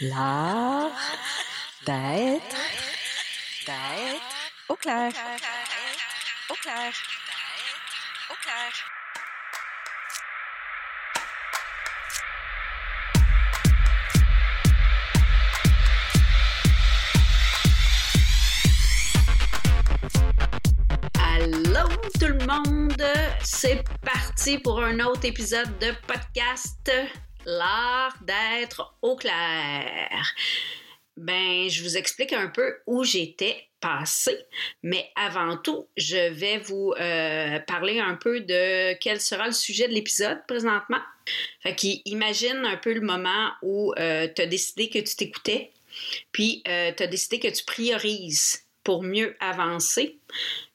L'art d'être, d'être au clair. Au clair. Au c'est parti pour un autre épisode de podcast L'art d'être au clair. Ben, je vous explique un peu où j'étais passé, mais avant tout, je vais vous euh, parler un peu de quel sera le sujet de l'épisode présentement. Fait qu'imagine un peu le moment où euh, tu as décidé que tu t'écoutais, puis euh, tu as décidé que tu priorises pour mieux avancer.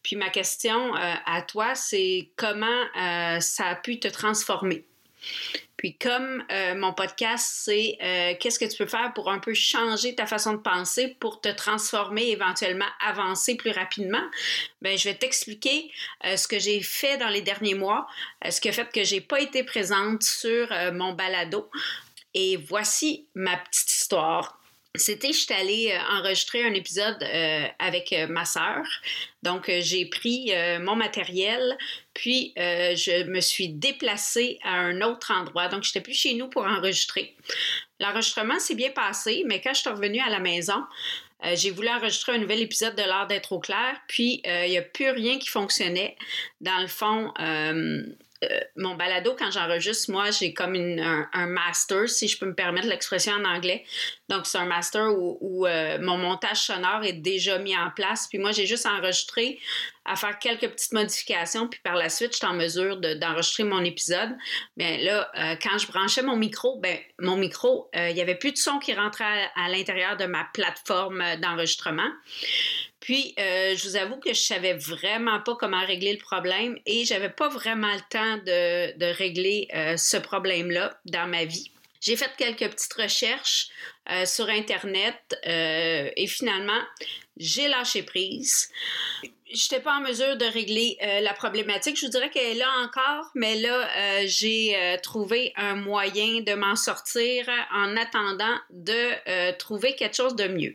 Puis ma question euh, à toi, c'est comment euh, ça a pu te transformer? Puis comme euh, mon podcast, c'est qu'est-ce que tu peux faire pour un peu changer ta façon de penser pour te transformer, éventuellement avancer plus rapidement, ben je vais t'expliquer ce que j'ai fait dans les derniers mois, ce qui a fait que j'ai pas été présente sur mon balado. Et voici ma petite histoire. C'était, j'étais allée euh, enregistrer un épisode euh, avec euh, ma sœur. Donc, j'ai pris mon matériel, puis je me suis déplacée à un autre endroit. Donc, j'étais plus chez nous pour enregistrer. L'enregistrement s'est bien passé, mais quand je suis revenue à la maison, j'ai voulu enregistrer un nouvel épisode de l'art d'être au clair, puis il n'y a plus rien qui fonctionnait. Dans le fond, euh, mon balado, quand j'enregistre, moi, j'ai comme un, master, si je peux me permettre l'expression en anglais. Donc, c'est un master où, euh, mon montage sonore est déjà mis en place. Puis moi, j'ai juste enregistré à faire quelques petites modifications. Puis par la suite, je suis en mesure de- d'enregistrer mon épisode. Bien là, euh, quand je branchais mon micro, ben mon micro, il n'y avait plus de son qui rentrait à, l'intérieur de ma plateforme d'enregistrement. Puis, euh, je vous avoue que je savais vraiment pas comment régler le problème et j'avais pas vraiment le temps de, de régler euh, ce problème-là dans ma vie. J'ai fait quelques petites recherches euh, sur Internet euh, et finalement, j'ai lâché prise. J'étais pas en mesure de régler euh, la problématique. Je vous dirais qu'elle est là encore, mais là, euh, j'ai trouvé un moyen de m'en sortir en attendant de trouver quelque chose de mieux.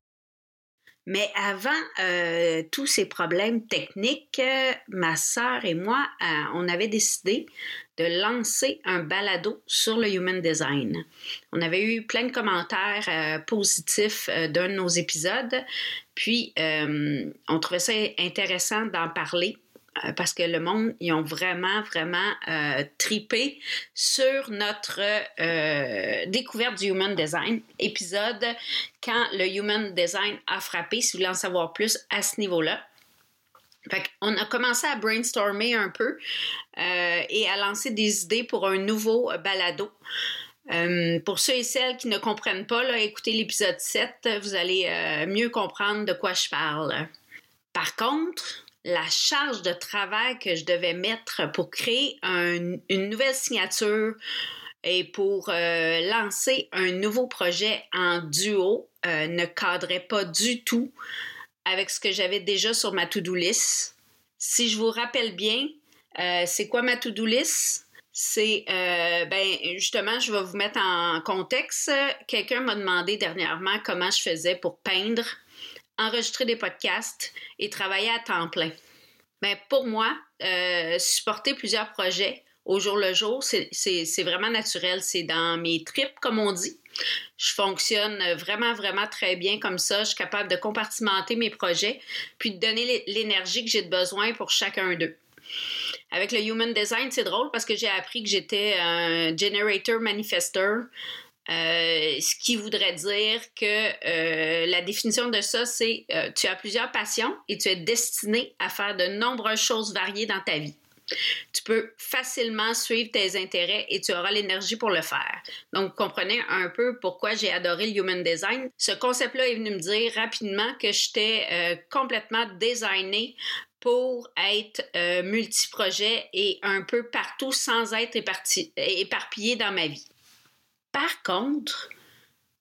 Mais avant euh, tous ces problèmes techniques, euh, ma sœur et moi, euh, on avait décidé de lancer un balado sur le Human Design. On avait eu plein de commentaires euh, positifs d'un de nos épisodes, puis on trouvait ça intéressant d'en parler euh, parce que le monde, ils ont vraiment, vraiment euh, tripé sur notre euh, découverte du Human Design, épisode quand le Human Design a frappé, si vous voulez en savoir plus à ce niveau-là. Fait on a commencé à brainstormer un peu et à lancer des idées pour un nouveau balado. Pour ceux et celles qui ne comprennent pas, là, écoutez l'épisode 7, vous allez mieux comprendre de quoi je parle. Par contre, la charge de travail que je devais mettre pour créer un- une nouvelle signature et pour euh, lancer un nouveau projet en duo euh, ne cadrait pas du tout avec ce que j'avais déjà sur ma to-do list. Si je vous rappelle bien, euh, c'est quoi ma to-do list? C'est, ben, justement, je vais vous mettre en contexte. Quelqu'un m'a demandé dernièrement comment je faisais pour peindre, enregistrer des podcasts et travailler à temps plein. Ben, pour moi, euh, supporter plusieurs projets au jour le jour, c'est- vraiment naturel. C'est dans mes tripes, comme on dit. Je fonctionne vraiment, vraiment très bien comme ça. Je suis capable de compartimenter mes projets, puis de donner l'é- l'énergie que j'ai besoin pour chacun d'eux. Avec le Human Design, c'est drôle parce que j'ai appris que j'étais un Generator Manifester. Euh, ce qui voudrait dire que euh, la définition de ça, c'est euh, tu as plusieurs passions et tu es destiné à faire de nombreuses choses variées dans ta vie. Tu peux facilement suivre tes intérêts et tu auras l'énergie pour le faire. Donc, comprenez un peu pourquoi j'ai adoré le Human Design. Ce concept-là est venu me dire rapidement que j'étais euh, complètement designée pour être multiprojet et un peu partout sans être éparpillé dans ma vie. Par contre,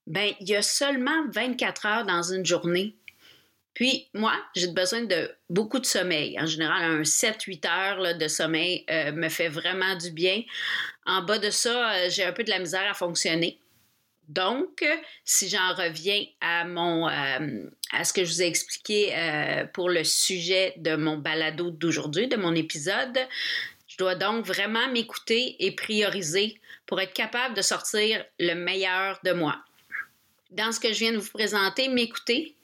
ben, il y a seulement 24 heures dans une journée. Puis moi, j'ai besoin de beaucoup de sommeil. En général, un 7-8 heures de sommeil euh, me fait vraiment du bien. En bas de ça, euh, j'ai un peu de la misère à fonctionner. Donc, si j'en reviens à mon euh, à ce que je vous ai expliqué pour le sujet de mon balado d'aujourd'hui, de mon épisode, je dois donc vraiment m'écouter et prioriser pour être capable de sortir le meilleur de moi. Dans ce que je viens de vous présenter, m'écouter,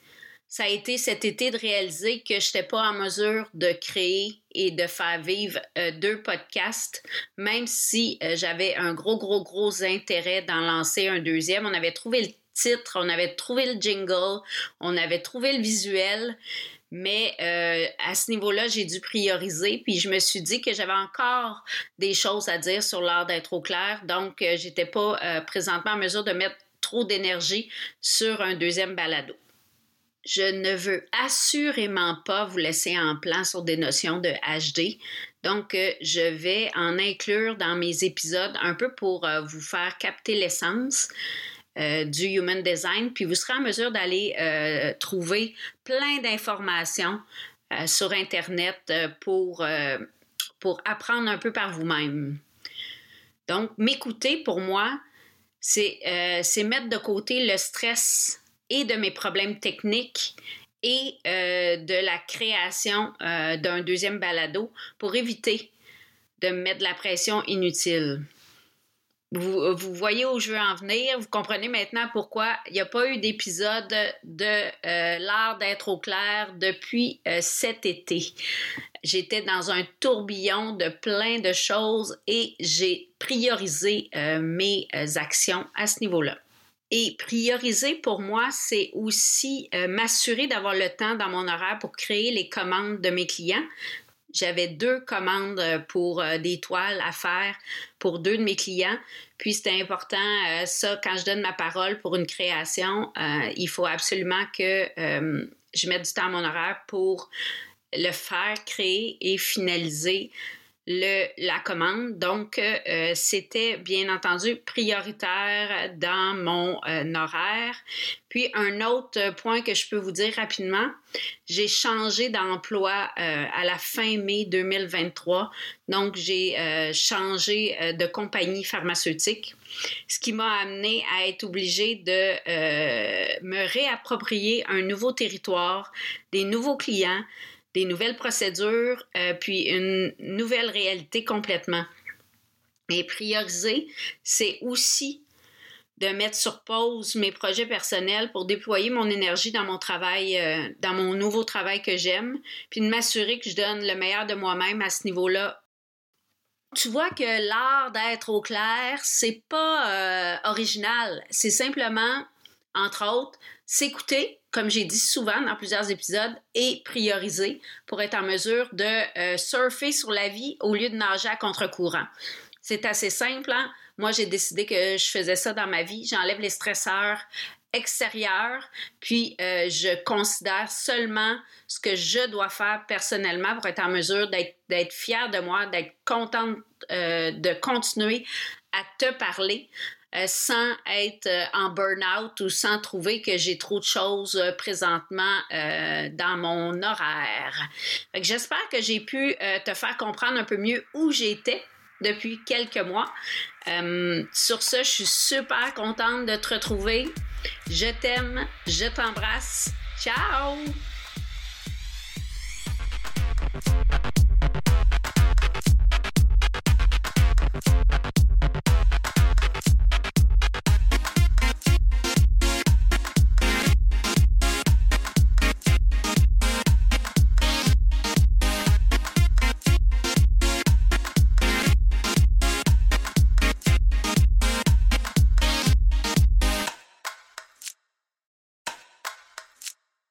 ça a été cet été de réaliser que je n'étais pas en mesure de créer et de faire vivre euh, deux podcasts, même si euh, j'avais un gros, gros, gros intérêt d'en lancer un deuxième. On avait trouvé le titre, on avait trouvé le jingle, on avait trouvé le visuel, mais euh, à ce niveau-là, j'ai dû prioriser, puis je me suis dit que j'avais encore des choses à dire sur l'art d'être au clair, donc j'étais pas présentement en mesure de mettre trop d'énergie sur un deuxième balado. Je ne veux assurément pas vous laisser en plan sur des notions de HD. Donc, euh, je vais en inclure dans mes épisodes un peu pour euh, vous faire capter l'essence euh, du Human Design, puis vous serez en mesure d'aller trouver plein d'informations sur Internet pour, pour apprendre un peu par vous-même. Donc, m'écouter, pour moi, c'est mettre de côté le stress et de mes problèmes techniques et euh, de la création euh, d'un deuxième balado pour éviter de me mettre de la pression inutile. Vous, voyez où je veux en venir, vous comprenez maintenant pourquoi il n'y a pas eu d'épisode de euh, l'art d'être au clair depuis cet été. J'étais dans un tourbillon de plein de choses et j'ai priorisé mes actions à ce niveau-là. Et prioriser pour moi, c'est aussi euh, m'assurer d'avoir le temps dans mon horaire pour créer les commandes de mes clients. J'avais deux commandes euh, pour euh, des toiles à faire pour deux de mes clients. Puis c'était important, ça, quand je donne ma parole pour une création, il faut absolument que je mette du temps à mon horaire pour le faire, créer et finaliser la commande. Donc, euh, c'était bien entendu prioritaire dans mon euh, horaire. Puis, un autre point que je peux vous dire rapidement, j'ai changé d'emploi euh, à la fin mai 2023. Donc, j'ai changé de compagnie pharmaceutique, ce qui m'a amené à être obligée de me réapproprier un nouveau territoire, des nouveaux clients, des nouvelles procédures, euh, puis une nouvelle réalité complètement. Et prioriser, c'est aussi de mettre sur pause mes projets personnels pour déployer mon énergie dans mon travail, euh, dans mon nouveau travail que j'aime, puis de m'assurer que je donne le meilleur de moi-même à ce niveau-là. Tu vois que l'art d'être au clair, c'est pas euh, original, c'est simplement, entre autres, s'écouter, comme j'ai dit souvent dans plusieurs épisodes, et prioriser pour être en mesure de euh, surfer sur la vie au lieu de nager à contre-courant. C'est assez simple. Hein? Moi, j'ai décidé que je faisais ça dans ma vie. J'enlève les stresseurs extérieurs, puis euh, je considère seulement ce que je dois faire personnellement pour être en mesure d'être fière de moi, d'être contente euh, de continuer à te parler euh, sans être euh, en burn-out ou sans trouver que j'ai trop de choses euh, présentement dans mon horaire. J'espère que j'ai pu te faire comprendre un peu mieux où j'étais depuis quelques mois. sur ce, je suis super contente de te retrouver. Je t'aime, je t'embrasse. Ciao!